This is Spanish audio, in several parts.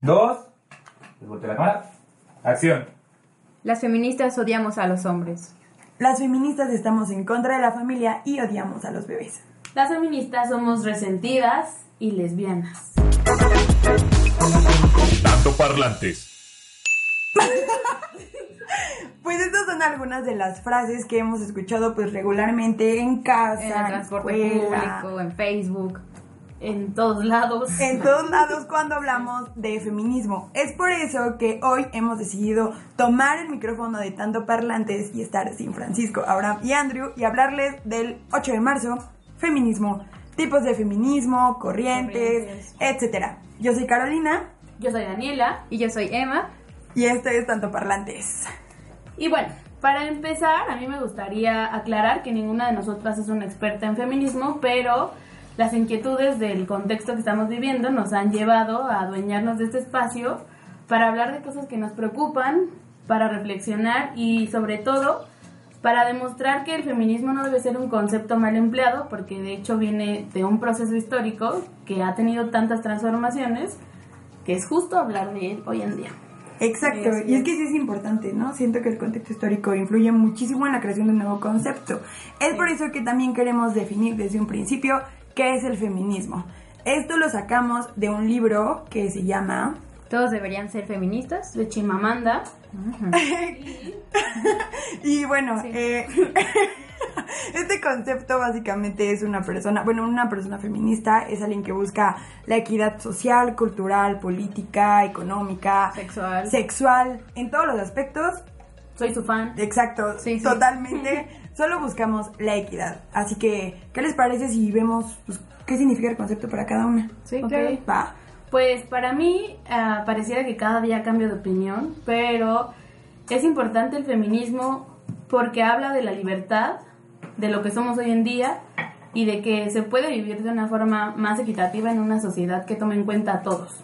dos, les la cámara, acción. Las feministas odiamos a los hombres. Las feministas estamos en contra de la familia y odiamos a los bebés. Las feministas somos resentidas y lesbianas. Tanto parlantes. Pues estas son algunas de las frases que hemos escuchado pues regularmente en casa, En el transporte escuela, público, en Facebook. En todos lados. en todos lados cuando hablamos de feminismo. Es por eso que hoy hemos decidido tomar el micrófono de tanto parlantes y estar sin Francisco, Abraham y Andrew y hablarles del 8 de marzo, feminismo, tipos de feminismo, corrientes, Corrientes. etcétera. Yo soy Carolina Yo soy Daniela. Y yo soy Emma. y este es tanto parlantes. Y bueno, para empezar, a mí me gustaría aclarar que ninguna de nosotras es una experta en feminismo, pero las inquietudes del contexto que estamos viviendo nos han llevado a adueñarnos de este espacio para hablar de cosas que nos preocupan, para reflexionar y sobre todo para demostrar que el feminismo no debe ser un concepto mal empleado, porque de hecho viene de un proceso histórico que ha tenido tantas transformaciones, que es justo hablar de él hoy en día. Exacto, y es es. que sí es importante, ¿no? Siento que el contexto histórico influye muchísimo en la creación de un nuevo concepto. Es por eso que también queremos definir desde un principio qué es el feminismo. Esto lo sacamos de un libro que se llama... Todos deberían ser feministas. De Chimamanda, Y bueno, eh, este concepto básicamente es una persona, bueno, una persona feminista es alguien que busca la equidad social, cultural, política, económica, Sexual. sexual, en todos los aspectos soy su fan. Exacto, Sí, sí. totalmente. Solo buscamos la equidad. Así que, ¿qué les parece si vemos pues, qué significa el concepto para cada una? Sí, Ok. claro. Va. Pues para mí ah, pareciera que cada día cambio de opinión, pero es importante el feminismo porque habla de la libertad, de lo que somos hoy en día y de que se puede vivir de una forma más equitativa en una sociedad que tome en cuenta a todos.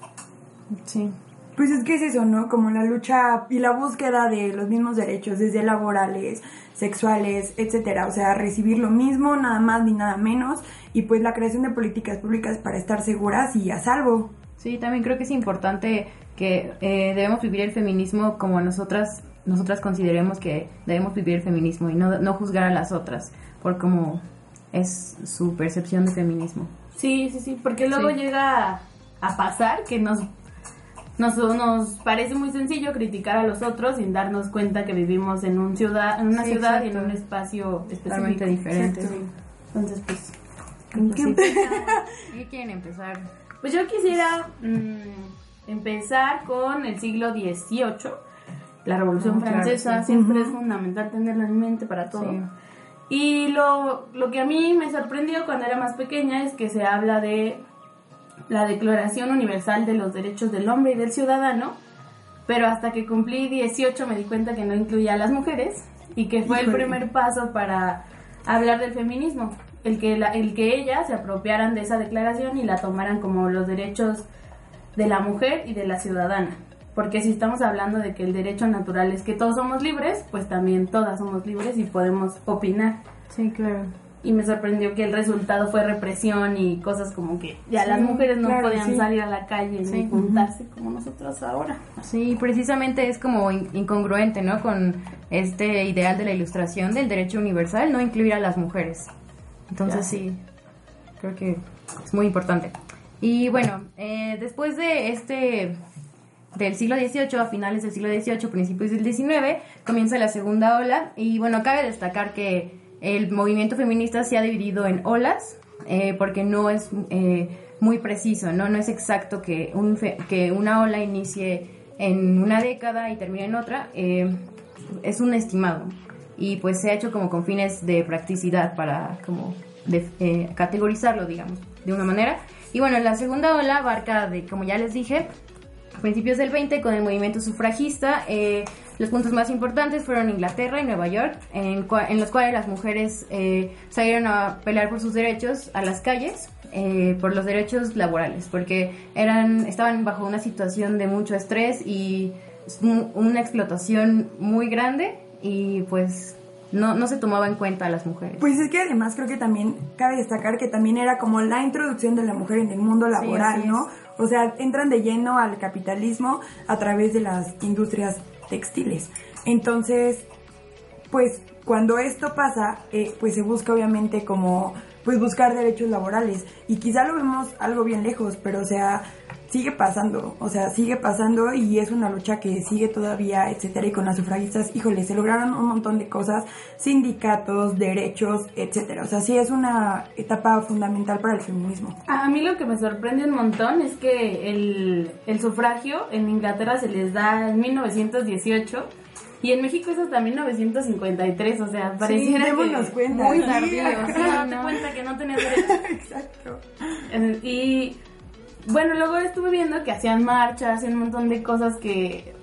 Sí. Pues es que es eso, ¿no? Como la lucha y la búsqueda de los mismos derechos, desde laborales, sexuales, etcétera. O sea, recibir lo mismo, nada más ni nada menos. Y pues la creación de políticas públicas para estar seguras y a salvo. Sí, también creo que es importante que eh, debemos vivir el feminismo como nosotras nosotras consideremos que debemos vivir el feminismo y no, no juzgar a las otras por cómo es su percepción de feminismo. Sí, sí, sí, porque luego Sí. llega a pasar que nos, nos, nos parece muy sencillo criticar a los otros sin darnos cuenta que vivimos en, un ciudad, en una Sí, ciudad y en exacto. un espacio específico. Totalmente diferente. Exacto. Entonces, pues, ¿Con Pues qué sí. ¿Qué quieren empezar? pues yo quisiera mm, empezar con el siglo XVIII, la Revolución claro, Francesa, sí. siempre es fundamental tenerla en mente para todo. Sí. Y lo, lo que a mí me sorprendió cuando era más pequeña es que se habla de la Declaración Universal de los Derechos del Hombre y del Ciudadano, pero hasta que cumplí 18 me di cuenta que no incluía a las mujeres y que fue el primer paso para hablar del feminismo, el que, la- el que ellas se apropiaran de esa declaración y la tomaran como los derechos de la mujer y de la ciudadana. Porque si estamos hablando de que el derecho natural es que todos somos libres, pues también todas somos libres y podemos opinar. Sí, claro. Y me sorprendió que el resultado fue represión y cosas como que ya Sí, las mujeres no claro, podían sí. salir a la calle Sí. ni juntarse como nosotros ahora. Sí, precisamente es como in- incongruente, ¿no? Con este ideal de la ilustración del derecho universal, no incluir a las mujeres. Entonces Ya. sí, creo que es muy importante. Y bueno, eh, después de este del siglo XVIII, a finales del siglo XVIII, principios del XIX, comienza la segunda ola y bueno, cabe destacar que el movimiento feminista se ha dividido en olas eh, porque no es eh, muy preciso, ¿no? No es exacto que, un fe- que una ola inicie en una década y termine en otra, eh, es un estimado y pues se ha hecho como con fines de practicidad para como de- eh, categorizarlo, digamos, de una manera. Y bueno, la segunda ola abarca, de, como ya les dije, a principios del 20 con el movimiento sufragista. eh, los puntos más importantes fueron Inglaterra y Nueva York, en, en los cuales las mujeres eh, salieron a pelear por sus derechos a las calles, eh, por los derechos laborales, porque eran, estaban bajo una situación de mucho estrés y un- una explotación muy grande y pues no, no se tomaba en cuenta a las mujeres. Pues es que además creo que también cabe destacar que también era como la introducción de la mujer en el mundo laboral, ¿no? O sea, entran de lleno al capitalismo a través de las industrias textiles. Entonces, pues cuando esto pasa, eh, pues se busca obviamente como pues buscar derechos laborales y quizá lo vemos algo bien lejos, pero o sea, sigue pasando, o sea, sigue pasando y es una lucha que sigue todavía, etcétera, y con las sufragistas, híjole, se lograron un montón de cosas, sindicatos, derechos, etcétera. O sea, sí es una etapa fundamental para el feminismo. A mí lo que me sorprende un montón es que el, el sufragio en Inglaterra se les da en 1918 y en México es hasta 1953, o sea, pareciera sí, que cuenta. muy Sí, tardío. O sea, date cuenta que no tenías derecho. Exacto. Y bueno, luego estuve viendo que hacían marchas y un montón de cosas que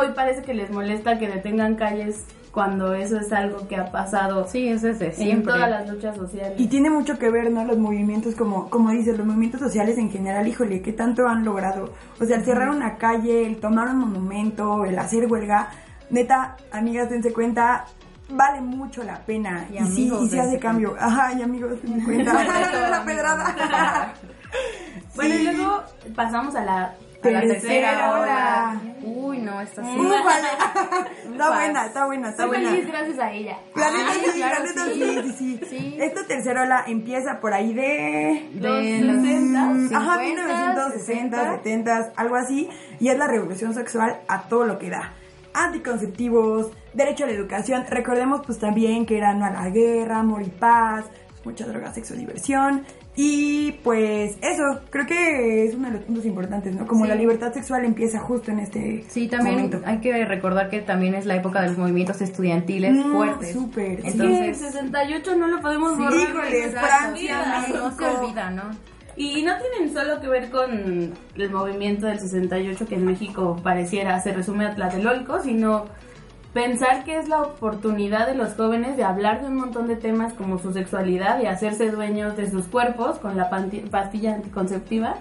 hoy parece que les molesta que detengan calles cuando eso es algo que ha pasado Sí, es desde en siempre. todas las luchas sociales. Y tiene mucho que ver, ¿no? Los movimientos, como, como dices, los movimientos sociales en general, híjole, ¿qué tanto han logrado? O sea, el cerrar una calle, el tomar un monumento, el hacer huelga, neta, amigas, dense cuenta, vale mucho la pena. Y Y, sí, amigos, y sí hace cambio. Ajá, y amigos, dense cuenta. la pedrada. Bueno, y luego pasamos a la, a la Tercera ola. Uy, no. Uh, vale. está buena, está buena, está buena. feliz gracias a ella. La neta Ay, sí, claro, la neta sí. sí, sí, sí. Sí. Esta tercera ola empieza por ahí de... De Los los 60, Mm, Ajá, 50, 1960, 70, algo así. Y es la revolución sexual a todo lo que da. Anticonceptivos, derecho a la educación. Recordemos pues también que era no a la guerra, amor y paz, mucha droga, sexo, diversión. Y pues eso, creo que es uno de los puntos importantes, ¿no? Como Sí. la libertad sexual empieza justo en este Sí, también momento. hay que recordar que también es la época de los movimientos estudiantiles Mm, fuertes. súper, sí. Sí, el Entonces, 68 no lo podemos Sí, borrar. híjole, Francia, no, no se olvida, ¿no? Y no tienen solo que ver con el movimiento del 68 que en México pareciera se resume a Tlatelolco, sino pensar que es la oportunidad de los jóvenes de hablar de un montón de temas como su sexualidad y hacerse dueños de sus cuerpos con la pastilla anticonceptiva.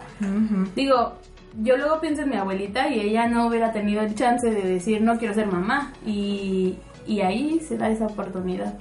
Digo, yo luego pienso en mi abuelita y ella no hubiera tenido el chance de decir no quiero ser mamá y, y ahí se da esa oportunidad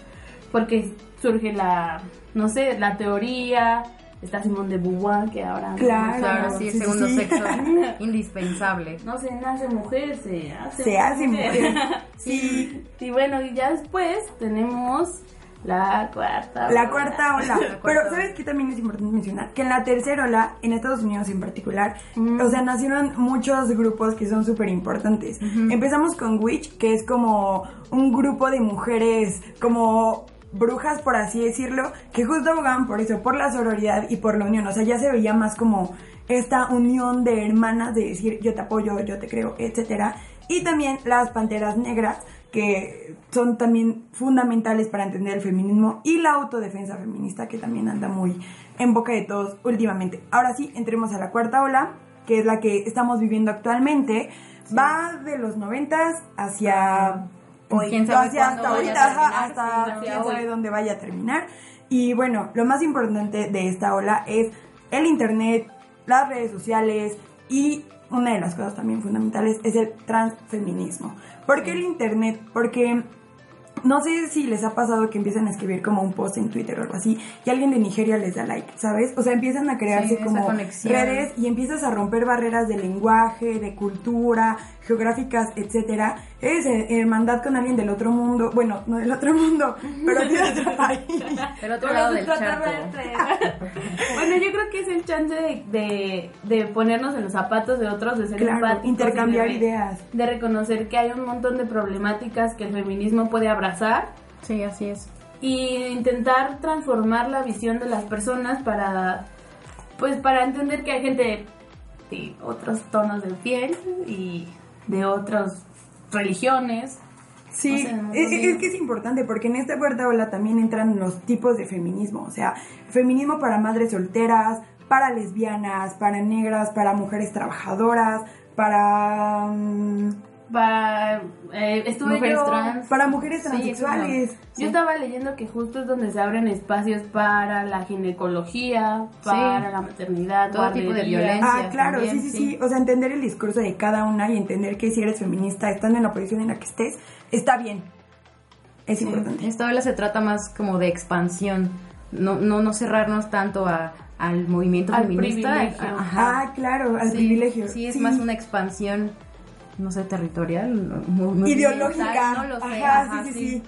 porque surge la, no sé, la teoría, está Simón de Beauvoir que ahora Claro. Claro, sí, sí, segundo sí. sexo indispensable. no se nace mujer, se hace, Se hace mujer. Sí, Y bueno, y ya después tenemos la cuarta. La cuarta ola. cuarta Pero ola. ¿sabes qué también es importante mencionar? Que en la tercera ola, en Estados Unidos en particular, Mm. o sea, nacieron muchos grupos que son súper importantes. Empezamos con Witch, que es como un grupo de mujeres, como brujas, por así decirlo, que justo abogaban por eso, por la sororidad y por la unión. O sea, ya se veía más como esta unión de hermanas, de decir yo te apoyo, yo te creo, etcétera. Y también las panteras negras, que son también fundamentales para entender el feminismo y la autodefensa feminista, que también anda muy en boca de todos últimamente. Ahora sí, entremos a la cuarta ola, que es la que estamos viviendo actualmente. Va de los noventas hacia hoy, ¿Quién sabe hacia cuándo hasta vaya ahorita, a ajá, terminar? hasta quién hacia sabe dónde vaya a terminar. Y bueno, lo más importante de esta ola es el internet, las redes sociales y una de las cosas también fundamentales es el transfeminismo. ¿Por qué el internet? Porque no sé si les ha pasado que empiezan a escribir como un post en Twitter o algo así y alguien de Nigeria les da like, ¿sabes? O sea, empiezan a crearse Sí, como redes y empiezas a romper barreras de lenguaje, de cultura, geográficas, etcétera. Eh, hermandad con alguien del otro mundo, bueno, no del otro mundo, pero sí de otro país. El otro lado del charco. bueno, yo creo que es el chance de, de, de ponernos en los zapatos de otros, de ser Claro, intercambiar de- ideas. De reconocer que hay un montón de problemáticas que el feminismo puede abrazar Sí, así es. y intentar transformar la visión de las personas para pues para entender que hay gente de otros tonos de piel y de otras religiones Sí, O sea, es que es importante porque en esta cuarta ola también entran los tipos de feminismo, o sea, feminismo para madres solteras, para lesbianas, para negras, para mujeres trabajadoras, para mm, para eh, estuve Mujeres yo trans. para mujeres Sí, transexuales. eso yo estaba leyendo que justo es donde se abren espacios para la ginecología, para la maternidad, Todo tipo de violencia. Ah, claro, también, sí, sí, sí. sí. O sea, entender el discurso de cada una y entender que si eres feminista, estando en la posición en la que estés, está bien. Es importante. Esta ola se trata más como de expansión, no, no, no cerrarnos tanto a, al movimiento Al feminista. privilegio. Ajá. Ah, claro, al Sí, privilegio. Sí, es más una expansión, no sé, territorial, ideológica. oriental, No lo sé. Ajá, ajá, sí, sí, sí. sí. Sí,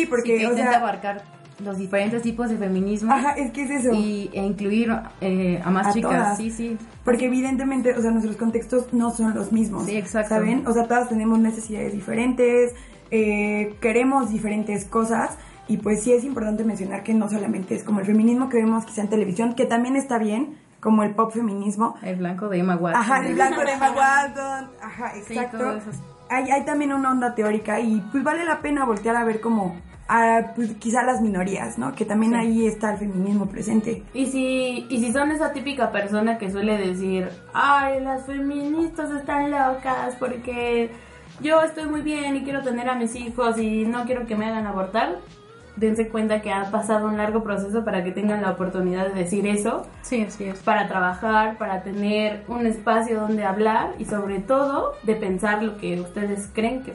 Sí, porque, que o intenta sea, abarcar los diferentes tipos de feminismo ajá, es que es eso. y, e incluir eh, a más A chicas. todas. Sí, sí. Porque evidentemente, o sea, nuestros contextos no son los mismos. Sí, exacto. ¿Saben? O sea, todas tenemos necesidades diferentes, eh, queremos diferentes cosas. Y pues sí es importante mencionar que no solamente es como el feminismo que vemos quizá en televisión, que también está bien, como el pop feminismo. El blanco de Emma Watson. Ajá, el blanco de Emma Watson. Ajá, Sí, exacto. eso. hay, hay también una onda teórica y pues vale la pena voltear a ver como a pues, quizá las minorías, ¿no? Que también Sí. ahí está el feminismo presente. Y si, y si son esa típica persona que suele decir, ay, las feministas están locas porque yo estoy muy bien y quiero tener a mis hijos y no quiero que me hagan abortar, dense cuenta que ha pasado un largo proceso para que tengan la oportunidad de decir eso, Sí, así es. para trabajar, para tener un espacio donde hablar y sobre todo de pensar lo que ustedes creen que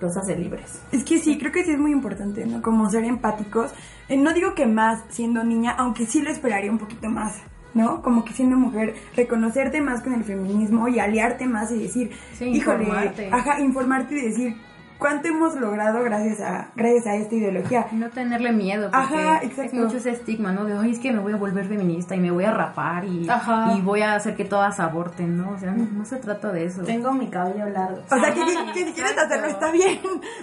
los hace libres. Es que sí, creo que sí es muy importante, ¿no? Como ser empáticos. Eh, no digo que más siendo niña, aunque sí lo esperaría un poquito más, ¿no? Como que siendo mujer, reconocerte más con el feminismo y aliarte más y decir, Sí, híjole, informarte. ajá, informarte y decir cuánto hemos logrado gracias a gracias a esta ideología. No tenerle miedo, porque Ajá, es exacto. mucho ese estigma, ¿no? De, ay, es que me voy a volver feminista y me voy a rapar y, Ajá. y voy a hacer que todas aborten, ¿no? O sea, no, no se trata de eso. Tengo mi cabello largo. O sea, que, que- que si quieres hacerlo está bien,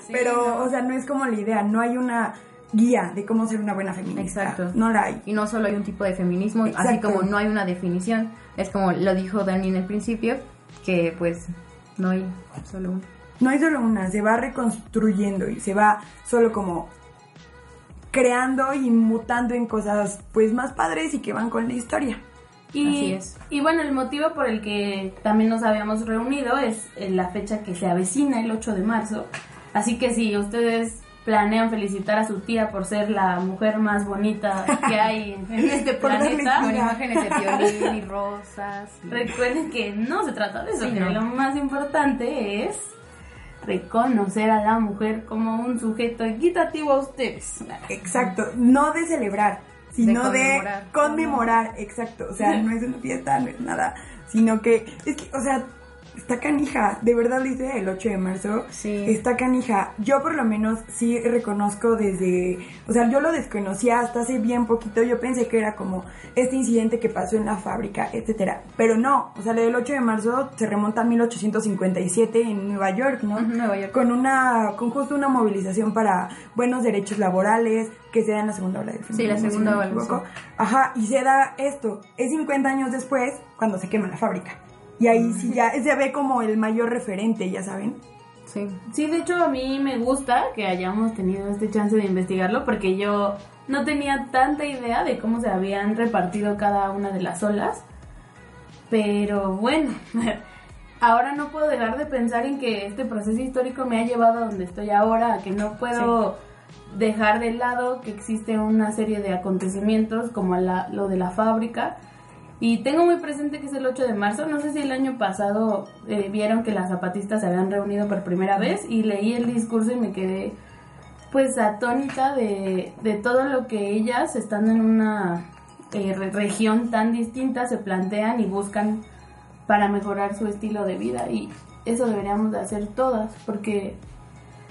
Sí, pero, no. o sea, no es como la idea, no hay una guía de cómo ser una buena feminista. Exacto. No la hay. Y no solo hay un tipo de feminismo, así como no hay una definición. Es como lo dijo Dani en el principio, que pues no hay solo uno. No hay solo una, se va reconstruyendo y se va solo como creando y mutando en cosas pues más padres y que van con la historia. Y, Así es. y bueno, el motivo por el que también nos habíamos reunido es eh, la fecha que se avecina, el 8 de marzo. Así que si ustedes planean felicitar a su tía por ser la mujer más bonita que hay en este planeta, Con imágenes de violín y rosas. y- recuerden que no se trata de eso, Sí, que no. lo más importante es reconocer a la mujer como un sujeto equitativo a ustedes. Exacto, no de celebrar, sino de conmemorar. conmemorar, exacto. O sea, no es una fiesta, no es nada, sino que, es que, o sea, está canija, de verdad dice el 8 de marzo, Sí. está canija. Yo por lo menos sí reconozco desde, o sea, yo lo desconocía hasta hace bien poquito, yo pensé que era como este incidente que pasó en la fábrica, etcétera, pero no, o sea, lo del 8 de marzo se remonta a 1857 en Nueva York, ¿no? Ujú, Nueva York. con una con justo una movilización para buenos derechos laborales que se da en la segunda ola del Sí, la feminismo, segunda ola, equivoco. sí. Ajá, y se da esto. Es 50 años después cuando se quema la fábrica. Y ahí sí ya se ve como el mayor referente, ya saben. Sí. Sí, de hecho a mí me gusta que hayamos tenido este chance de investigarlo porque yo no tenía tanta idea de cómo se habían repartido cada una de las olas. Pero bueno, ahora no puedo dejar de pensar en que este proceso histórico me ha llevado a donde estoy ahora, a que no puedo dejar de lado que existe una serie de acontecimientos como la- lo de la fábrica. Y tengo muy presente que es el 8 de marzo. No sé si el año pasado eh, vieron que las zapatistas se habían reunido por primera vez y leí el discurso y me quedé pues atónita de, de todo lo que ellas, estando en una eh, re- región tan distinta, se plantean y buscan para mejorar su estilo de vida. Y eso deberíamos de hacer todas, porque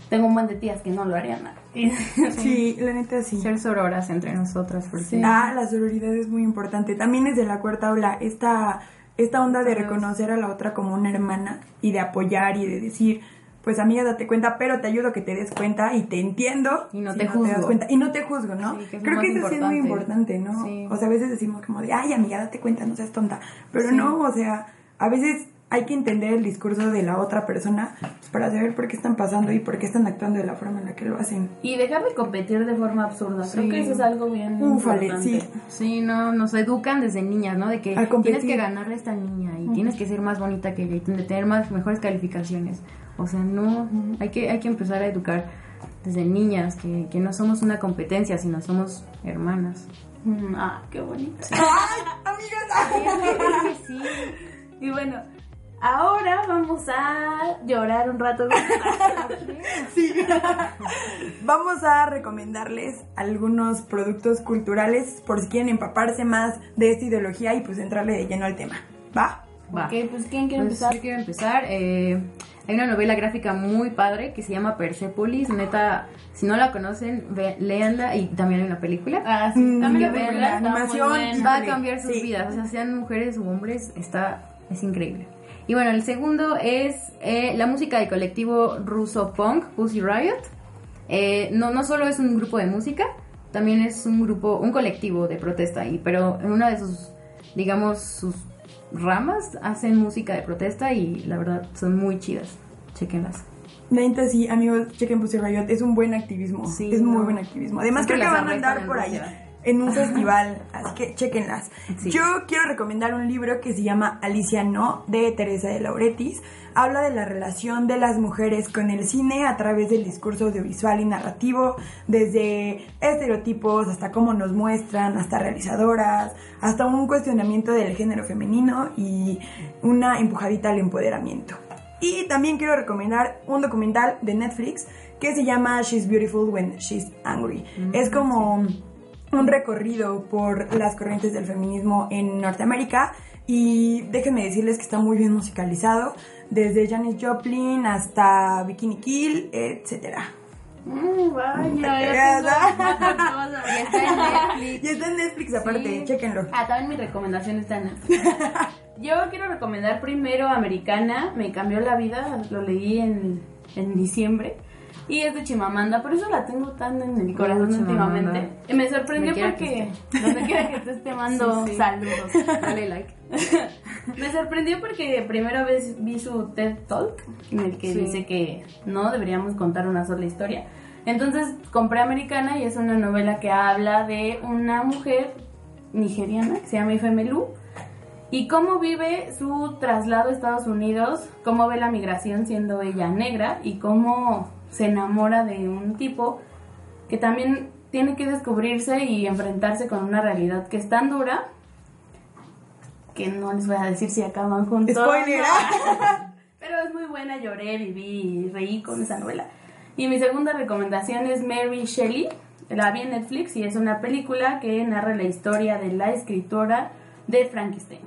tengo un buen de tías que no lo harían. Sí, la neta sí. Ser sororas entre nosotras, porque Sí. Ah, la sororidad es muy importante. También es de la cuarta ola esta, esta onda de reconocer a la otra como una hermana y de apoyar y de decir, pues amiga, date cuenta, pero te ayudo a que te des cuenta y te entiendo. Y no si te juzgo. cuenta. Y no te juzgo, ¿no? Sí, que es lo Creo que eso sí es muy importante. importante, ¿no? Sí. O sea, a veces decimos como de, ay, amiga, date cuenta, no seas tonta. Pero Sí. no, o sea, a veces hay que entender el discurso de la otra persona pues, para saber por qué están pasando y por qué están actuando de la forma en la que lo hacen. Y dejar de competir de forma absurda. Creo Sí. que eso es algo bien Ufale, importante. sí. Sí, no, nos educan desde niñas, ¿no? De que tienes que ganarle a esta niña y tienes que ser más bonita que ella y de tener más mejores calificaciones. O sea, no, hay que hay que empezar a educar desde niñas que, que no somos una competencia, sino somos hermanas. Mm, Ah, qué bonito. ¡Ay, amigas! Que sí. Y bueno, Ahora vamos a llorar un rato. Sí. Vamos a recomendarles algunos productos culturales por si quieren empaparse más de esta ideología y pues entrarle de lleno al tema. ¿Va? Va. Ok, pues ¿quién quiere Pues, empezar? Yo quiero empezar. eh, hay una novela gráfica muy padre que se llama Persepolis. Neta, si no la conocen, ve, léanla. Y también hay una película. Ah, sí, Mm, también la película la animación Va a cambiar sus sí. vidas. O sea, sean mujeres o hombres, está, es increíble. Y bueno, el segundo es eh, la música del colectivo ruso punk, Pussy Riot. Eh, no, no solo es un grupo de música, también es un grupo, un colectivo de protesta. Y, pero en una de sus, digamos, sus ramas hacen música de protesta y la verdad son muy chidas. Chequenlas. Neta, sí, amigos, chequen Pussy Riot, es un buen activismo. Sí, es muy no. buen activismo. Además, Siempre creo que van a andar por ahí Rusia. En un festival, así que chequenlas. Sí. Yo quiero recomendar un libro que se llama Alicia No, de Teresa de Lauretis. Habla de la relación de las mujeres con el cine a través del discurso audiovisual y narrativo, desde estereotipos hasta cómo nos muestran, hasta realizadoras, hasta un cuestionamiento del género femenino y una empujadita al empoderamiento. Y también quiero recomendar un documental de Netflix que se llama She's Beautiful When She's Angry. Es como un recorrido por las corrientes del feminismo en Norteamérica y déjenme decirles que está muy bien musicalizado, desde Janis Joplin hasta Bikini Kill, etcétera. Mm, vaya, Ya está en Netflix. Y está en Netflix aparte, Sí. chéquenlo. Ah, también mi recomendación está en. Yo quiero recomendar primero Americana, me cambió la vida, lo leí en, en diciembre. Y es de Chimamanda, por eso la tengo tan en el corazón últimamente. Y me sorprendió que porque donde quiera que estés te mando Sí, sí. saludos. Dale like. Me sorprendió porque primera vez vi su TED Talk en el que Sí. dice que no deberíamos contar una sola historia. Entonces compré Americana y es una novela que habla de una mujer nigeriana que se llama Ifemelu y cómo vive su traslado a Estados Unidos, cómo ve la migración siendo ella negra y cómo se enamora de un tipo que también tiene que descubrirse y enfrentarse con una realidad que es tan dura que no les voy a decir si acaban juntos. Spoiler. no. Pero es muy buena, lloré, viví y reí con esa novela. Y mi segunda recomendación es Mary Shelley. La vi en Netflix y es una película que narra la historia de la escritora de Frankenstein.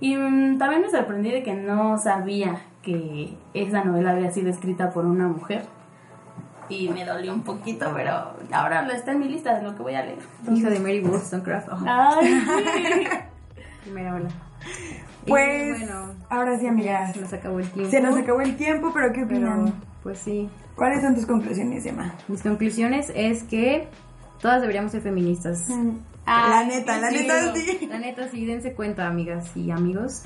Y mm, también me sorprendí de que no sabía que esa novela había sido escrita por una mujer. Y me dolió un poquito, pero ahora lo está en mi lista de lo que voy a leer. Hija de Mary Wollstonecraft. Oh, Ay, sí. primera ola. Pues, bueno, ahora sí, amigas. se nos acabó el tiempo. Se nos acabó el tiempo, pero ¿qué opinan? Pero, pues sí. ¿Cuáles son tus conclusiones, Emma? Mis conclusiones es que todas deberíamos ser feministas. la Ay, neta, qué la neta sí. La neta, sí, dense cuenta, amigas y amigos.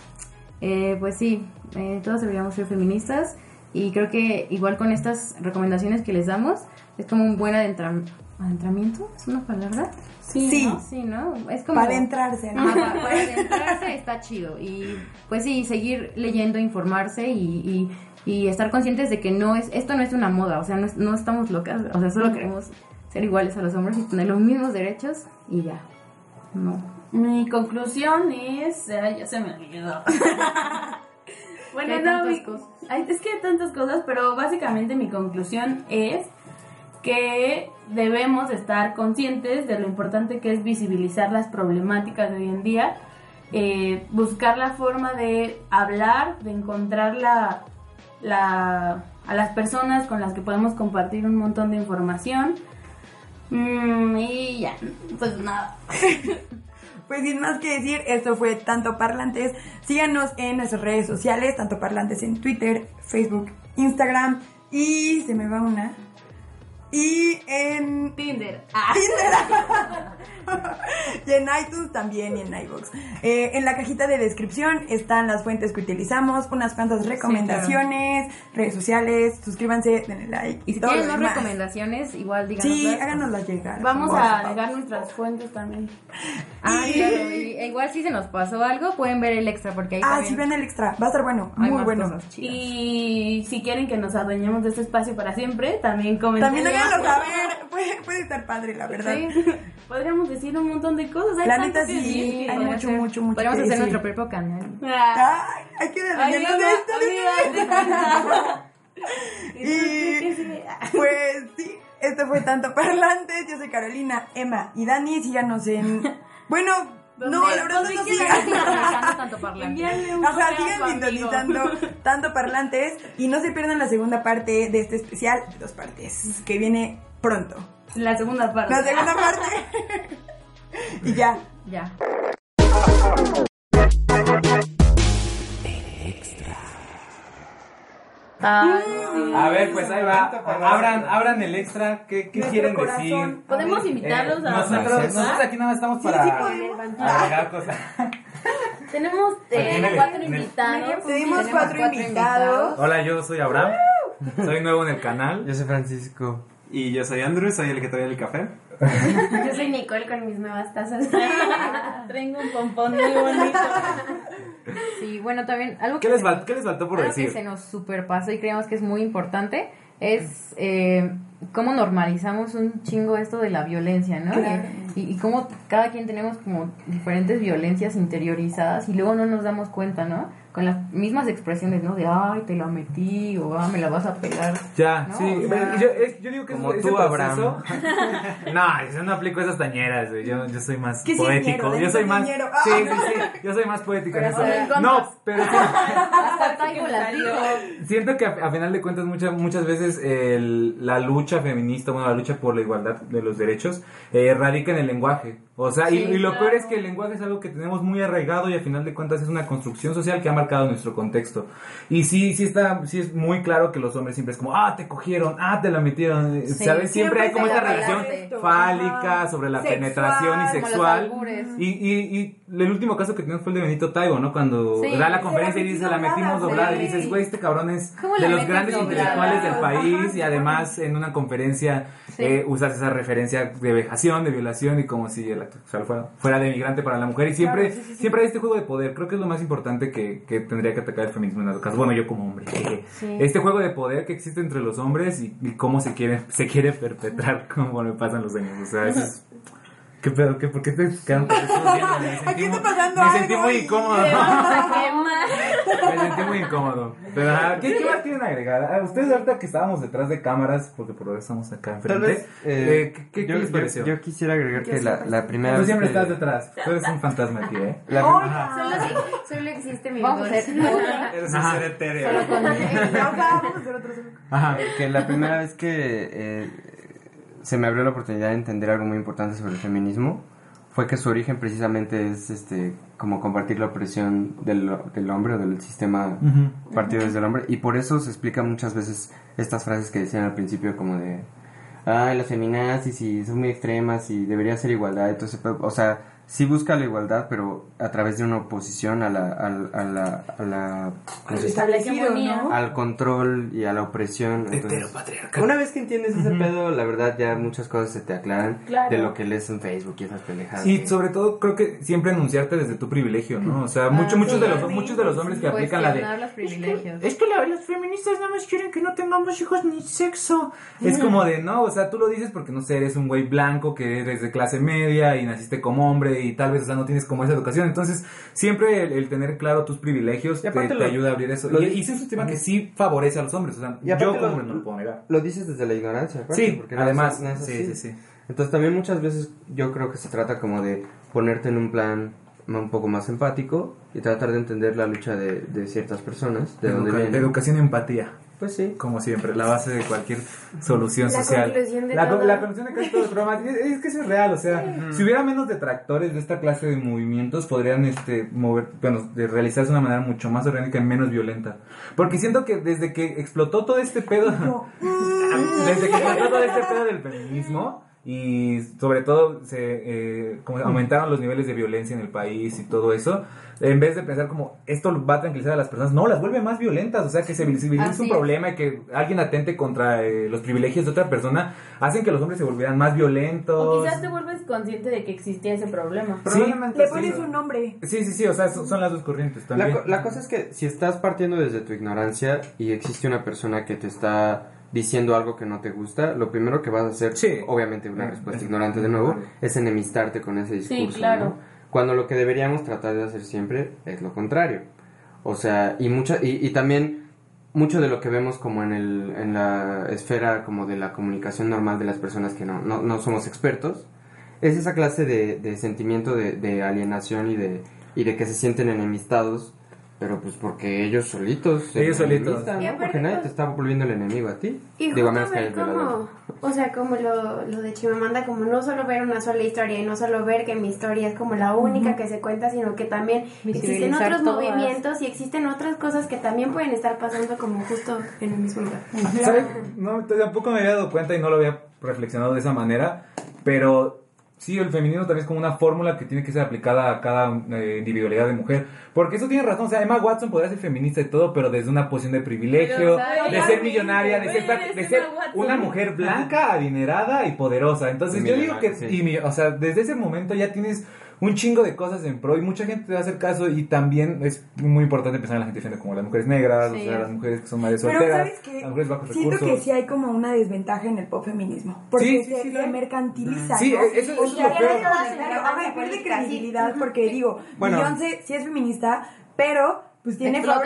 Eh, pues sí, eh, todas deberíamos ser feministas. Y creo que igual con estas recomendaciones que les damos, es como un buen adentra- adentramiento. ¿Es una palabra? Sí, Sí. ¿no? Sí, ¿no? Es como... Para adentrarse, ¿no? Para, para adentrarse está chido. Y pues sí, seguir leyendo, informarse y, y, y estar conscientes de que no es, esto no es una moda, o sea, no, es- no estamos locas, o sea, solo queremos ser iguales a los hombres y tener los mismos derechos y ya. No. Mi conclusión es. Ay, ya se me olvidó. bueno, no, tantas mi- cosas. Es que hay tantas cosas, pero básicamente mi conclusión es que debemos estar conscientes de lo importante que es visibilizar las problemáticas de hoy en día, eh, buscar la forma de hablar, de encontrar la, la- a las personas con las que podemos compartir un montón de información. Mm, y ya, pues nada. Pues sin más que decir, esto fue Tanto Parlantes. Síganos en nuestras redes sociales, Tanto Parlantes en Twitter, Facebook, Instagram y se me va una. Y en Tinder. Ah. y en iTunes también y en iVoox. Eh, en la cajita de descripción están las fuentes que utilizamos, unas cuantas recomendaciones, redes sociales, suscríbanse, denle like. Y si todo tienen más demás. recomendaciones, igual díganos. Sí, háganoslas llegar. Vamos a dejar nuestras fuentes también. Ah, Y- claro, y igual si se nos pasó algo, pueden ver el extra porque ahí Ah, también sí, ven el extra. Va a estar bueno, hay muy bueno. Y si quieren que nos adueñemos de este espacio para siempre, también comenten. También Puede, puede estar padre, la verdad. Sí. Podríamos decir un montón de cosas. Hay La neta sí, hay mucho, ser. mucho, mucho Podríamos hacer nuestro propio canal. Ah, Ay, Hay que regañarnos de esto. Y pues sí, esto fue Tanto Parlantes. Yo soy Carolina, Emma y Dani. Síganos en. Bueno, no, la verdad no sigan. tanto parlante. Envíale un Ajá, correo a sigan sintonizando tanto parlantes y no se pierdan la segunda parte de este especial de dos partes que viene pronto. La segunda parte. La segunda parte. y ya. Ya. Ay, sí. A ver, pues ahí va. Abran, abran el extra. ¿Qué, quieren corazón. decir? Podemos invitarlos a nosotros, nosotros aquí nada más estamos para sí podemos. agregar cosas. Tenemos eh, el- cuatro el- invitados. Tenemos cuatro invitados. Hola, yo soy Abraham. Soy nuevo en el canal. Yo soy Francisco. Y yo soy Andrew, soy el que trae el café. Yo soy Nicole con mis nuevas tazas. Tengo un pompón muy bonito. Sí, bueno, también algo ¿Qué que les, se fal- nos- qué les faltó por algo que decir? se nos superpasó y creemos que es muy importante es eh, cómo normalizamos un chingo esto de la violencia, ¿no? Claro. Y, y cómo cada quien tenemos como diferentes violencias interiorizadas y luego no nos damos cuenta, ¿no? Con las mismas expresiones, ¿no? De, ay, te la metí o, ah, me la vas a pegar. Ya, No, sí. o sea- yo, es- yo digo que Como ese tú, proceso- no, yo no aplico esas tañeras, güey. Yo, yo soy más Qué poético. Yo soy más. ciñero. Sí, sí, sí. Yo soy más poético en eso. No, pero. Siento que a, a final de cuentas muchas muchas veces el- la lucha feminista, bueno, la lucha por la igualdad de los derechos eh, radica en el lenguaje. O sea, y, Sí, y lo claro. peor es que el lenguaje es algo que tenemos muy arraigado y a final de cuentas es una construcción social que ha marcado nuestro contexto. Y sí, sí está, sí es muy claro que los hombres siempre es como, ah, te cogieron, ah, te la metieron, Sí, ¿sabes? Siempre, hay como esta la relación fálica ajá, sobre la sexual, penetración y sexual. Y, y, y el último caso que tenemos fue el de Benito Taibo, ¿no? Cuando Sí. da la conferencia y la dice, la metimos doblada, y dices, güey, este cabrón es ¿Cómo de la los grandes doblada? intelectuales del Ajá, país y sí, además en una conferencia eh, usas esa referencia de vejación, de violación y como si el acto sexual fuera, fuera de migrante para la mujer. Y siempre, Claro, sí, sí, sí. siempre hay este juego de poder, creo que es lo más importante que, que tendría que atacar el feminismo en dado caso, bueno yo como hombre, este juego de poder que existe entre los hombres y, y cómo se quiere, se quiere perpetrar conforme pasan los años, o sea, eso es... ¿Qué pedo? ¿Qué, ¿Por qué te quedan Me sentí Aquí está muy- pasando Me sentí muy incómodo. Me sentí muy incómodo. Pero, ¿qué, ¿qué más tienen agregar? Ah, Ustedes ahorita que estábamos detrás de cámaras, porque por ahora estamos acá Tal enfrente, vez. eh, eh, ¿qué, qué- qué yo, les pareció? yo quisiera agregar que la, la primera Tú vez. siempre que- estás detrás. Tú eres un fantasma aquí, ¿eh? la- Solo, solo existe mi Vamos a voz. Eres un ser etéreo. Solo con- Ajá, vamos a hacer otro. Ajá. que la primera vez que eh, se me abrió la oportunidad de entender algo muy importante sobre el feminismo fue que su origen precisamente es este como compartir la opresión del, del hombre o del sistema partido desde el hombre y por eso se explica muchas veces estas frases que decían al principio como de ay las feminazis y son muy extremas y debería ser igualdad entonces o sea sí busca la igualdad pero a través de una oposición a la al- a la, a la ¿cómo se dice? Establecido, ¿no? al control y a la opresión entonces, Heteropatriarcal. una vez que entiendes ese pedo, la verdad ya muchas cosas se te aclaran Claro. de lo que lees en Facebook y esas pendejadas. Y sobre todo creo que siempre enunciarte desde tu privilegio, ¿no? O sea, muchos muchos de los sí, muchos de los hombres que aplican la de Cuestionar los privilegios. Es que la- las feministas nada más quieren que no tengamos hijos ni sexo. Es como de, no, o sea, tú lo dices porque, no sé, eres un güey blanco que eres de clase media y naciste como hombre y tal vez, o sea, no tienes como esa educación. Entonces, siempre el, el tener claro tus privilegios te, aparte te lo- ayuda a abrir eso. lo y, y ese es un tema que sí favorece a los hombres. O sea, Y yo como lo- no lo puedo negar. Lo dices desde la ignorancia, aparte, Sí, porque no además, no es sí, así. sí, sí. Entonces también muchas veces yo creo que se trata como de ponerte en un plan un poco más empático y tratar de entender la lucha de, de ciertas personas, de dónde Educa- vienen. educación y empatía. Pues sí. Como siempre, la base de cualquier solución La social. conclusión de la, todo. la conclusión de casi todo el programa. Es, es que eso es real, o sea, si hubiera menos detractores de esta clase de movimientos, podrían este, mover, bueno, de realizarse de una manera mucho más orgánica y menos violenta. Porque siento que desde que explotó todo este pedo, desde que explotó todo este pedo del feminismo, y sobre todo se eh, como aumentaron los niveles de violencia en el país y todo eso en vez de pensar como esto va a tranquilizar a las personas no las vuelve más violentas o sea que se visibiliza Así un es. problema y que alguien atente contra eh, los privilegios de otra persona hacen que los hombres se volvieran más violentos O quizás te vuelves consciente de que existía ese problema. Sí, Le pones un nombre. sí sí sí o sea son, son las dos corrientes La, también co- la cosa es que si estás partiendo desde tu ignorancia y existe una persona que te está diciendo algo que no te gusta, lo primero que vas a hacer, Sí. obviamente una Eh, respuesta es- ignorante de nuevo, es enemistarte con ese discurso. claro. ¿no? Cuando lo que deberíamos tratar de hacer siempre es lo contrario. O sea, y mucha, y, y también mucho de lo que vemos como en, el, en la esfera como de la comunicación normal de las personas que no, no, no somos expertos, es esa clase de, de sentimiento de, de alienación y de, y de que se sienten enemistados, pero pues porque ellos solitos. se Ellos solitos. ¿no? aparte, Porque nadie pues- te está volviendo el enemigo a ti. Y Digo, menos que como, o sea, como lo, lo de Chimamanda, como no solo ver una sola historia y no solo ver que mi historia es como la única que se cuenta, sino que también existen otros todas. movimientos y existen otras cosas que también pueden estar pasando como justo en el mismo lugar. ¿Sabes? No, tampoco me había dado cuenta y no lo había reflexionado de esa manera, pero sí, el feminismo también es como una fórmula que tiene que ser aplicada a cada eh, individualidad de mujer. Porque eso tiene razón, o sea, Emma Watson podrá ser feminista y todo, pero desde una posición de privilegio, Pero, de ser millonaria, de ser, de ser Emma Watson. una mujer blanca, adinerada y poderosa. Entonces Y yo digo que, millonaria, sí. y mi- o sea, desde ese momento ya tienes un chingo de cosas en pro y mucha gente te va a hacer caso y también es muy importante pensar en la gente diferente como las mujeres negras, Sí. o sea, las mujeres que son madres Pero solteras, ¿sabes qué? las mujeres bajos Siento recursos. que sí hay como una desventaja en el pop feminismo. Porque Sí, se, sí, sí, se mercantiliza, Sí, ¿no? eso- eso O es sea, lo ya peor. pierde credibilidad porque digo, Bueno. Beyoncé sí es feminista, pero pues tiene Además-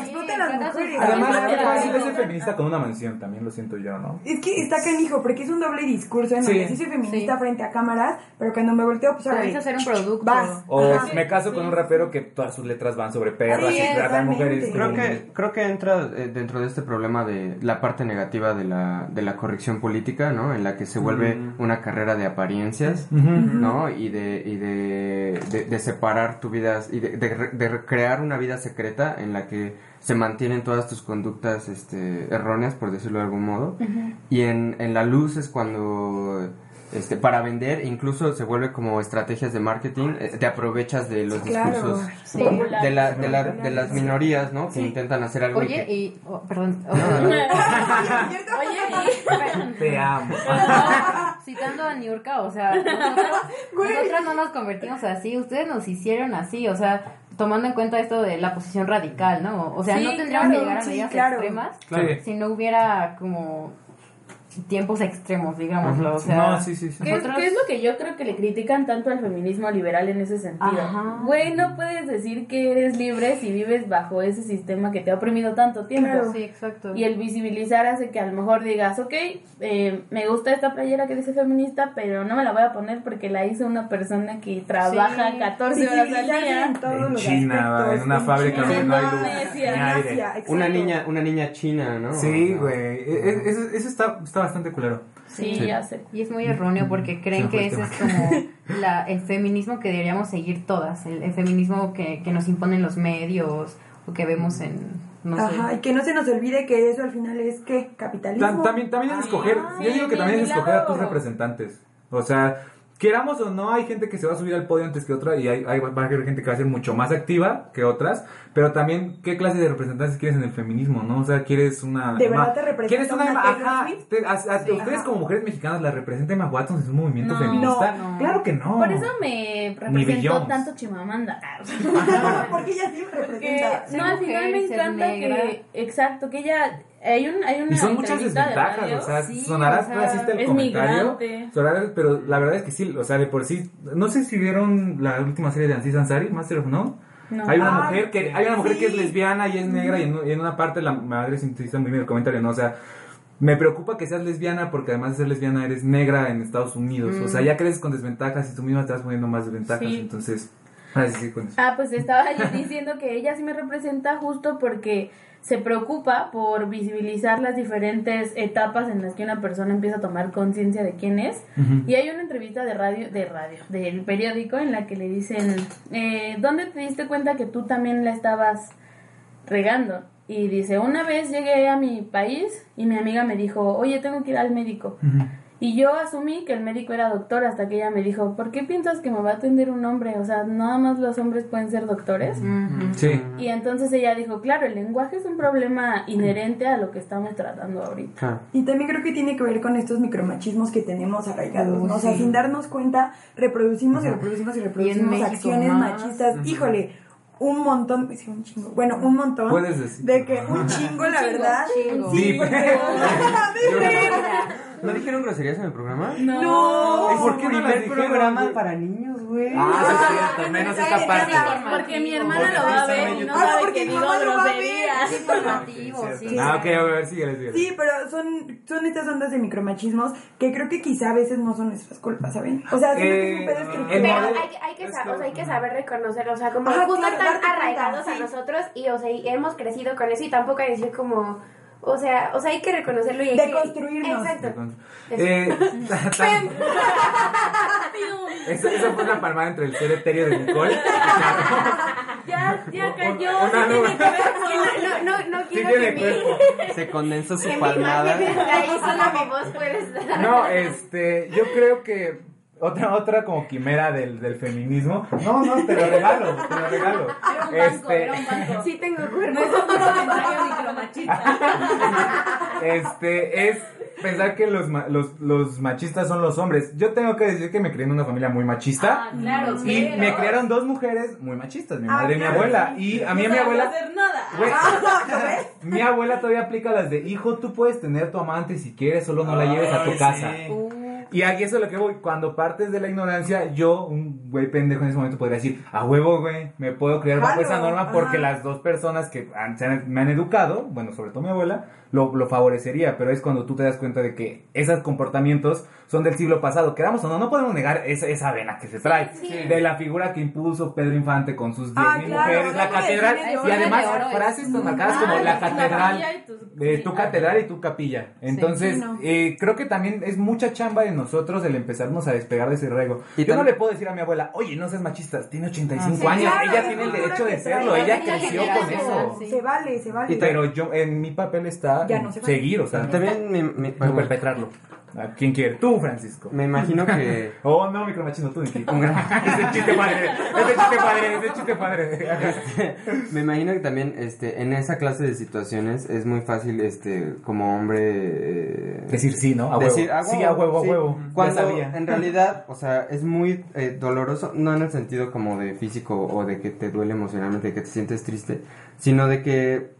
explota a las mujeres. Además, Además, es fácil ser feminista con una mansión, también lo siento yo, ¿no? Es que está canijo, porque es un doble discurso en donde sí soy feminista Sí. frente a cámaras, pero cuando me volteo, pues ahora hacer un producto. vas. O me caso con un rapero que todas sus letras van sobre perras Sí, y tratan mujeres. Creo que, creo que entra eh, dentro de este problema de la parte negativa de la, de la corrección política, ¿no? En la que se vuelve una carrera de apariencias, ¿no? Y de, y de, de, de separar tu vida y de, de crear una vida secreta en la que se mantienen todas tus conductas este, erróneas, por decirlo de algún modo. Y en, en la luz es cuando... Este, para vender incluso se vuelve como estrategias de marketing, eh, te aprovechas de los Claro. discursos Sí. de, la, de, la, de las minorías, ¿no? Que intentan hacer algo y Oye, que- y. oh, perdón. Oye, Te amo. Citando a Niurka, o sea, nosotros, nosotras no nos convertimos así, ustedes nos hicieron así, o sea, tomando en cuenta esto de la posición radical, ¿no? O sea, Sí, no tendríamos que llegar a sí, medidas claro. extremas Claro. si no hubiera como tiempos extremos, digámoslo, o sea... no, sí, sí, sí. ¿Qué es, Nosotros- qué es lo que yo creo que le critican tanto al feminismo liberal en ese sentido? Ajá. Güey, no puedes decir que eres libre si vives bajo ese sistema que te ha oprimido tanto tiempo. Claro. Sí, exacto. Y el visibilizar hace que a lo mejor digas, ok, eh, me gusta esta playera que dice feminista, pero no me la voy a poner porque la hizo una persona que trabaja Sí. 14 horas al día. en todos En los China, aspectos, en una fábrica donde no hay en luz. Asia, una niña una niña china, ¿no? Sí, güey. E- e- Eso, eso está, está bastante culero. Sí, Sí. ya sé. Y es muy erróneo porque creen Se me que ese es como la, el feminismo que deberíamos seguir todas, el, el feminismo que, que nos imponen los medios o que vemos en, no sé. Ajá, y que no se nos olvide que eso al final es ¿qué? capitalismo. Ta- también, también es escoger, yo digo que también es escoger a tus representantes. O sea, queramos o no, hay gente que se va a subir al podio antes que otra y hay, hay- va a haber gente que va a ser mucho más activa que otras, pero también qué clase de representantes quieres en el feminismo, ¿no? O sea, quieres una... ¿De verdad ma- te representa ¿Quieres una... ajá, Swift? te- a- a- Sí. ¿Ustedes Ajá. como mujeres mexicanas la representa Emma Watson en un movimiento No. feminista? No, no. Claro que no. Por eso me representó tanto Chimamanda. Porque ella sí representa. No, al final me encanta que, exacto, que ella, hay, un, hay una Y son muchas de desventajas, o sea, sí, sonará o sea, racista el es comentario, migrante. sonará- pero la verdad es que sí, o sea, de por sí, no sé si vieron la última serie de Aziz Ansari, Master of None. No. Hay una Ay, mujer que hay una mujer que es lesbiana y es negra y en, y en una parte la madre sintetiza muy bien el comentario, ¿no? O sea, me preocupa que seas lesbiana porque además de ser lesbiana eres negra en Estados Unidos. O sea, ya creces con desventajas y tú misma vas poniendo más desventajas. Sí. Entonces, así sí con eso. Ah, pues estaba yo diciendo que ella sí me representa justo porque se preocupa por visibilizar las diferentes etapas en las que una persona empieza a tomar conciencia de quién es. Y hay una entrevista de radio, de radio, del periódico en la que le dicen, eh, ¿dónde te diste cuenta que tú también la estabas regando? Y dice, una vez llegué a mi país y mi amiga me dijo, oye, tengo que ir al médico. Y yo asumí que el médico era doctor hasta que ella me dijo, ¿por qué piensas que me va a atender un hombre? O sea, nada más los hombres pueden ser doctores. Sí. Y entonces ella dijo, claro, el lenguaje es un problema inherente a lo que estamos tratando ahorita. Ah. Y también creo que tiene que ver con estos micromachismos que tenemos arraigados, ¿no? O sea, sin darnos cuenta, reproducimos y reproducimos y reproducimos México acciones más. machistas. Híjole, un montón, sí, un chingo. Bueno, un montón. Puedes decir. De que un chingo, la verdad. chingo. Sí, Sí. porque. ¿No dijeron groserías en el programa? No. ¿Por qué no las primer dijeron, programa güey? para niños, güey. Ah, sí, es menos esta parte. Porque mi hermana lo va a ver y no sabe porque que digo más informativo, sí. Ah, ok, a ver, síguele, síguele. Sí, pero son, son estas ondas de micromachismos que creo que quizá a veces no son nuestras culpas, ¿saben? O sea, siento que es un Eh, pedo el estructural. Pero hay, que- hay, que sa- o sea, hay que saber reconocer, o sea, como Ajá, justo cuenta, arraigados sí. a nosotros y, o sea, y hemos crecido con eso y tampoco hay que decir como, o sea, o sea, hay que reconocerlo y hay que... Deconstruirnos. Exacto. Eh, Esa, esa fue una palmada entre el ser etéreo de Nicole. Ya, ya cayó. Una no, no, no, no quiero que mi. Se condensó su palmada. ahí, solo mi voz puede estar. No, este, yo creo que otra otra como quimera del, del feminismo. No, no, te lo regalo, te lo regalo. Era un banco, Este, era un banco. Sí tengo No cuerpo. es un comentario micromachista. este es pensar que los, ma- los, los machistas son los hombres. Yo tengo que decir que me crié en una familia muy machista. Ah, claro, Y pero- me criaron dos mujeres muy machistas, mi Ah, madre y mi abuela. Y a mí no a mi abuela... hacer nada. Güey, ¿Lo ves? mi abuela todavía aplica las de, hijo, tú puedes tener tu amante si quieres, solo no la lleves a tu casa. sí. Y aquí eso es lo que voy. Cuando partes de la ignorancia, yo, un güey pendejo en ese momento, podría decir, a huevo, güey, me puedo criar bajo esa norma porque las dos personas que han- se han- me han educado, bueno, sobre todo mi abuela, lo, lo favorecería. Pero es cuando tú te das cuenta de que esos comportamientos son del siglo pasado. Queramos o no, no podemos negar esa, esa vena que se trae. De la figura que impuso Pedro Infante con sus 10.000 Ah, claro, mujeres, la catedral. Y además, frases tan marcadas Ah, como la catedral. De tu ah, catedral y tu capilla. Entonces, Sí, no. eh, creo que también es mucha chamba de nosotros el empezarnos a despegar de ese rego. Y Yo no le puedo decir a mi abuela, oye, no seas machista, tiene 85 sí, años, claro, ella tiene el derecho de serlo, ella creció con eso. Se vale, se vale. Pero yo, en mi papel está Ya no se vale. seguir, o sea, También me, me- no perpetrarlo. ¿A quién quiere? Tú, Francisco. me imagino que Oh, no, micromachismo, tú, Niki. ese chiste padre, ese chiste padre, ese chiste padre. me imagino que también este en esa clase de situaciones es muy fácil este como hombre eh, Decir sí, ¿no? A huevo. decir a huevo, Sí, a huevo, a huevo. Cuando sabía. en realidad, o sea, es muy eh, doloroso, no en el sentido como de físico o de que te duele emocionalmente, de que te sientes triste, sino de que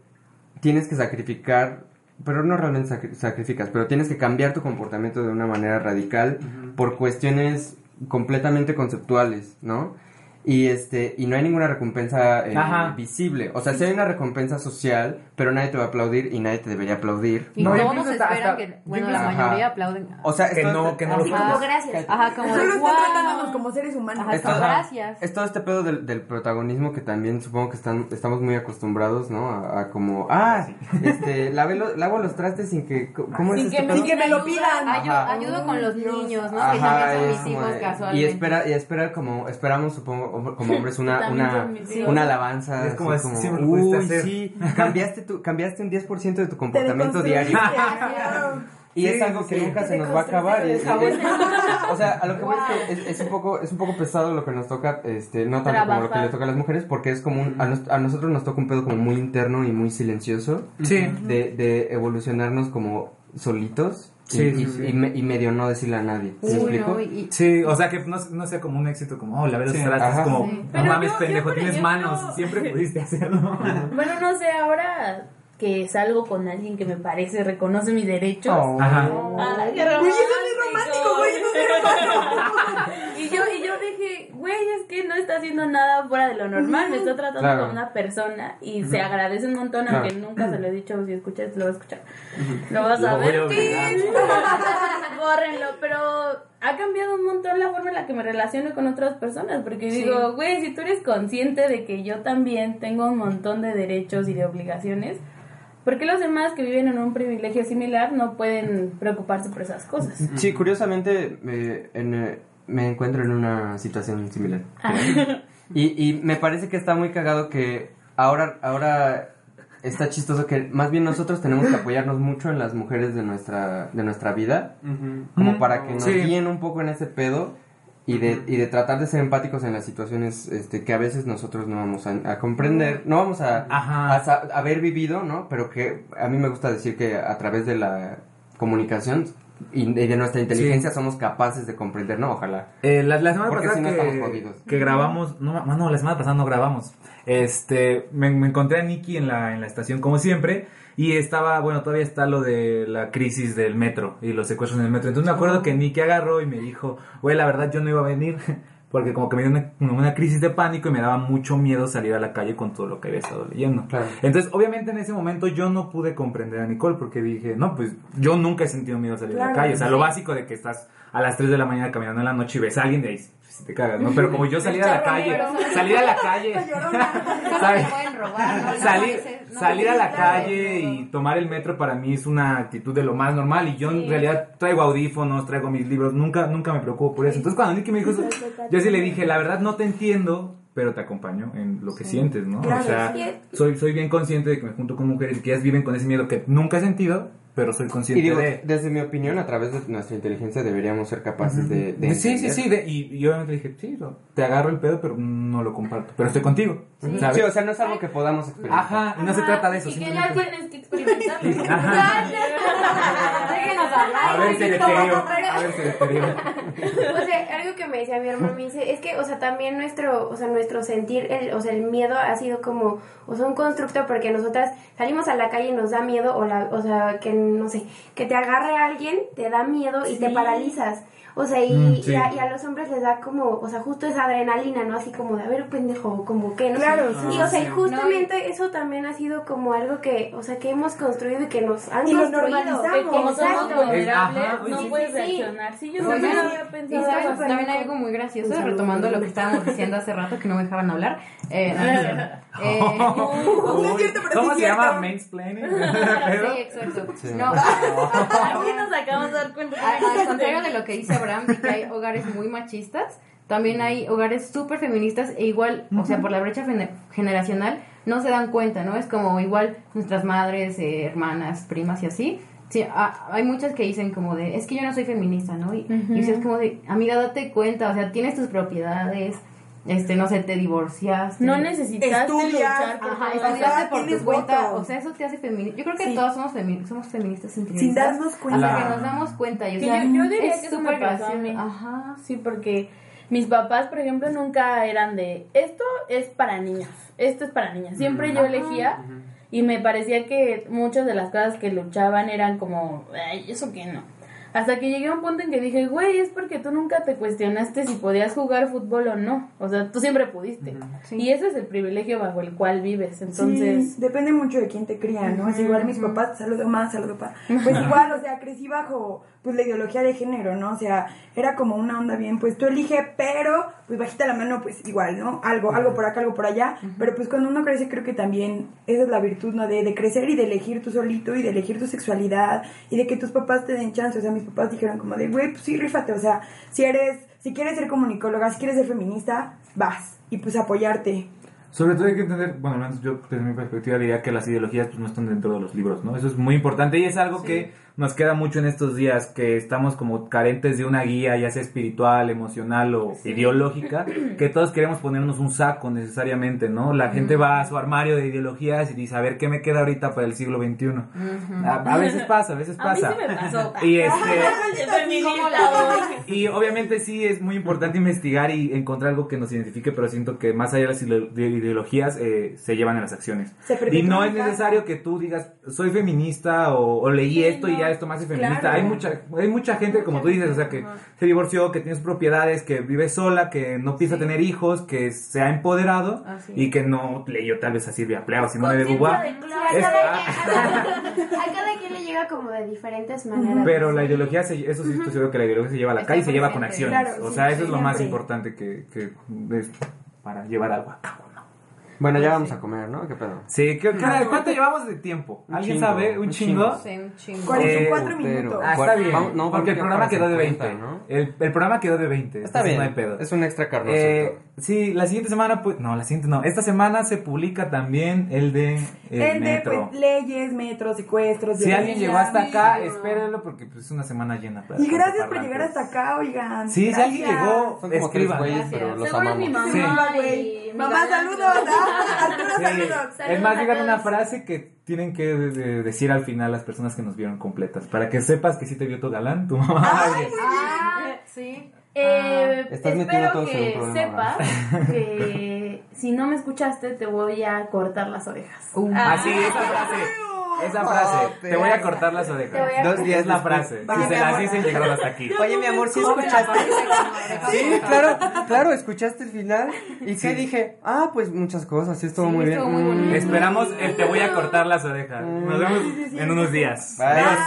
tienes que sacrificar, pero no realmente sacri- sacrificas, pero tienes que cambiar tu comportamiento de una manera radical por cuestiones completamente conceptuales, ¿no? Y este y no hay ninguna recompensa eh, visible. O sea, sí hay una recompensa social, pero nadie te va a aplaudir y nadie te debería aplaudir. Y No, todos hasta- esperan hasta- que, bueno, la Ajá. mayoría aplauden. O sea, Que no, que no Así lo como juzgues. gracias. Ajá, como Solo tratándonos como seres humanos. Ajá, como Ajá. gracias. Es todo este pedo del, del protagonismo que también supongo que están, estamos muy acostumbrados, ¿no? A, a como, ah, este, lave lo- lavo los trastes sin que, ¿cómo es Sin este que me-? Sin que me lo pidan. Ayudo con los Dios. niños, ¿no? que Ajá, también son es mis como hijos de- casualmente. y espera, y espera como, esperamos supongo, como hombres una, una, una alabanza. Es como, así siempre lo pudiste uy, hacer". sí, cambiaste tu, cambiaste un 10% de tu comportamiento diario. claro. Y Sí, es algo que sí. nunca se nos va a acabar. y- deconstruiste y- o sea, a lo que voy es que es, es un poco, es un poco pesado lo que nos toca, este, no tanto como lo que Trabajar. le toca a las mujeres, porque es como un, a, nos- a nosotros nos toca un pedo como muy interno y muy silencioso Sí. de, de evolucionarnos como solitos Sí, y- sí, sí. y me- y medio no decirle a nadie. ¿Me Uy, explico? no, y- y- Sí, o sea que no, no sea como un éxito como, oh, la verdad Sí. es como, Sí. no mames, yo- pendejo, tienes ejemplo- manos, siempre pudiste hacerlo. Bueno, no sé, ahora que salgo con alguien que me parece reconoce mis derechos. Oh. Ajá. Ay, qué eso romántico. es romántico, güey, no es romántico. Y yo, y yo dije, güey, es que no está haciendo nada fuera de lo normal, me está tratando Claro. como una persona y se agradece un montón, Claro. aunque nunca se lo he dicho, si escuchas, lo vas a escuchar. Lo vas a Lo ver, sí. Bórrenlo, pero ha cambiado un montón la forma en la que me relaciono con otras personas, porque digo, güey, si tú eres consciente de que yo también tengo un montón de derechos y de obligaciones, ¿por qué los demás que viven en un privilegio similar no pueden preocuparse por esas cosas? Sí, curiosamente eh, en, eh, me encuentro en una situación similar. Y, y me parece que está muy cagado que ahora, ahora está chistoso que más bien nosotros tenemos que apoyarnos mucho en las mujeres de nuestra, de nuestra vida, como para que nos Sí. guíen un poco en ese pedo y de, y de tratar de ser empáticos en las situaciones este, que a veces nosotros no vamos a, a comprender, no vamos a, a sa- haber vivido, ¿no? Pero que a mí me gusta decir que a través de la comunicación y de, nuestra inteligencia somos capaces de comprender, ¿no? Ojalá. Eh, la, la semana Porque pasada si no que, que grabamos, no, no, la semana pasada no grabamos. Este, me, me encontré a Nicky en la, en la estación como siempre y estaba, bueno, todavía está lo de la crisis del metro y los secuestros en el metro. Entonces me acuerdo que Nicky agarró y me dijo, güey, la verdad yo no iba a venir, porque como que me dio una, una crisis de pánico y me daba mucho miedo salir a la calle con todo lo que había estado leyendo. Claro. Entonces, obviamente en ese momento yo no pude comprender a Nicole porque dije, no, pues yo nunca he sentido miedo a salir a la Claro, calle. O sea, lo básico de que estás a las 3 de la mañana caminando en la noche y ves a alguien de ahí, si te cagas, ¿no? Pero como yo salir a la calle, salir a la calle, salir, a la calle y tomar el metro para mí es una actitud de lo más normal y yo en realidad traigo audífonos, traigo mis libros, nunca nunca me preocupo por eso. Entonces cuando Nicky me dijo eso, yo sí le dije, la verdad no te entiendo, pero te acompaño en lo que sientes, ¿no? Claro, o sea, soy soy bien consciente de que me junto con mujeres que ellas viven con ese miedo que nunca he sentido, pero soy Y consciente digo, de desde mi opinión, a través de nuestra inteligencia deberíamos ser capaces de, de sí, sí, entender. sí, de- y, y yo obviamente dije, sí, no, te agarro el pedo, pero no lo comparto, pero estoy contigo, ¿sabes? Sí, o sea, no es algo que podamos experimentar. Ajá, y no se trata de eso. Y que ya tienes que experimentarlo. Ajá. Déjenos hablar. A ver, cereterio. A ver, cereterio. O sea, algo que me decía mi hermano me dice, es que, o sea, también nuestro, o sea, nuestro sentir, el, o sea, el miedo ha sido como, o sea, un constructo porque nosotras salimos a la calle y nos da miedo, o la, o sea, que, no sé, que te agarre alguien, te da miedo y te paralizas. O sea, y, Mm, sí. y, a, y a los hombres les da como, o sea, justo esa adrenalina, ¿no? Así como de, a ver, pendejo, como que, no sé. Claro, Y, sí, o sea, y sí. justamente eso también ha sido como algo que, o sea, que hemos construido y que nos han Y construido. normalizamos. Que como somos vulnerables, no sí, puedes reaccionar. Sí, yo también había y pensado también hay algo muy gracioso, retomando lo que estábamos diciendo hace rato, que no me dejaban hablar. Eh, no. Eh, No ¿Cómo se llama mansplaining? Sí, exacto. No, Aquí nos acabamos de dar cuenta. al contrario de lo que dice Que hay hogares muy machistas, también hay hogares súper feministas e igual, o sea, por la brecha gene- generacional, no se dan cuenta, ¿no? Es como igual nuestras madres, eh, hermanas, primas y así. Sí, a- hay muchas que dicen como de, es que yo no soy feminista, ¿no? Y, y dices como de, amiga, date cuenta, o sea, tienes tus propiedades, este, no sé, te divorciaste. No Estudias, luchar por Ajá, tu estudiaste Ajá, por tu tienes cuenta, voto. o sea, eso te hace feminista. Yo creo que Sí. todos somos, femi- somos feministas Sin darnos cuenta. Hasta que nos damos cuenta. Y, o Que sea, yo, yo diría es que súper gracioso. Ajá. Sí, porque mis papás, por ejemplo, nunca eran de esto es para niños, esto es para niñas. Siempre yo elegía y me parecía que muchas de las cosas que luchaban eran como, ay, eso que no. Hasta que llegué a un punto en que dije, güey, es porque tú nunca te cuestionaste si podías jugar fútbol o no. O sea, tú siempre pudiste. Sí. Y ese es el privilegio bajo el cual vives. Entonces, Sí, depende mucho de quién te cría, ¿no? Es igual mis papás, saludo más, saludo pa. Pues igual, o sea, crecí bajo pues la ideología de género, ¿no? O sea, era como una onda bien, pues tú elige, pero pues bajita la mano, pues igual, ¿no? Algo, algo por acá, algo por allá. Pero pues cuando uno crece creo que también esa es la virtud, ¿no? De, de crecer y de elegir tú solito y de elegir tu sexualidad y de que tus papás te den chance. O sea, mis papás dijeron como de, güey, pues sí, rífate. O sea, si eres, si quieres ser comunicóloga, si quieres ser feminista, vas. Y pues apoyarte. Sobre todo hay que entender, bueno, al menos yo desde mi perspectiva diría que las ideologías pues, no están dentro de los libros, ¿no? Eso es muy importante y es algo que nos queda mucho en estos días, que estamos como carentes de una guía, ya sea espiritual, emocional o ideológica, que todos queremos ponernos un saco necesariamente, ¿no? La gente va a su armario de ideologías y dice, a ver, ¿qué me queda ahorita para el siglo XXI? a, a veces pasa, a veces a mí pasa. sí me pasó. Y este... Y obviamente sí es muy importante investigar y encontrar algo que nos identifique, pero siento que más allá de las ide- de ideologías eh, se llevan en las acciones. Y no es necesario que tú digas, soy feminista o, o leí Sí, esto y no, ya esto hace feminista. claro. Hay mucha hay mucha gente, como tú dices, o sea, que se divorció, que tiene sus propiedades, que vive sola, que no piensa tener hijos, que se ha empoderado Así y que no leyó tal vez a Silvia Plath o Conciencia Beauvoir. de Sí, a cada, a cada quien le llega como de diferentes maneras. Pero la ideología, se- eso sí estoy seguro que la ideología se lleva a la calle y se lleva con acciones. Claro, o sea, sí, eso es lo más importante que, que es para llevar algo a cabo, ¿no? Bueno, ya vamos a comer, ¿no? ¿Qué pedo? Sí, ¿qué- qué- ¿cuánto llevamos de tiempo? Un ¿Alguien chingo, sabe? ¿Un un chingo? chingo. Sí, un chingo. 44 Putero. minutos. Ah, está bien. vamos- no, porque el programa quedó de 50, 20. ¿no? El, el programa quedó de 20. Está entonces bien. No hay pedo. Es un extra carnoso. Eh, sí, la siguiente semana, pues, no, la siguiente no. Esta semana se publica también el de el, El de metro. pues, leyes, metros, secuestros. si alguien violencia. llegó hasta acá, espérenlo porque pues, es una semana llena. para Y gracias por llegar hasta acá, oigan. Sí, si alguien Gracias. llegó, Son como tres escriban. güeyes, Gracias. pero los Seguro es mi amamos. mamá. Sí. Mamá, y güey. mi Mamá, galán. saludos. ¿ah? Arturo, Sí, saludos. Es más, a digan una frase que tienen que de- de- decir al final las personas que nos vieron completas. Para que sepas que sí te vio tu galán, tu mamá. Ah, sí. Eh, Estás metiendo espero un que problema, sepas que si no me escuchaste te voy a cortar las orejas. Uh. Ah, Así, esa frase. Esa frase, Oh, te voy a cortar las orejas. Dos días Es la frase. Si se las dicen, llegaron hasta aquí. Oye, mi amor, ¿sí escuchaste? Sí, claro, claro, escuchaste el final. ¿Y qué dije? Ah, pues muchas cosas, sí, estuvo Sí, muy bien. muy. Mm. Esperamos el te voy a cortar las orejas. Nos vemos en unos días. Bye. Adiós.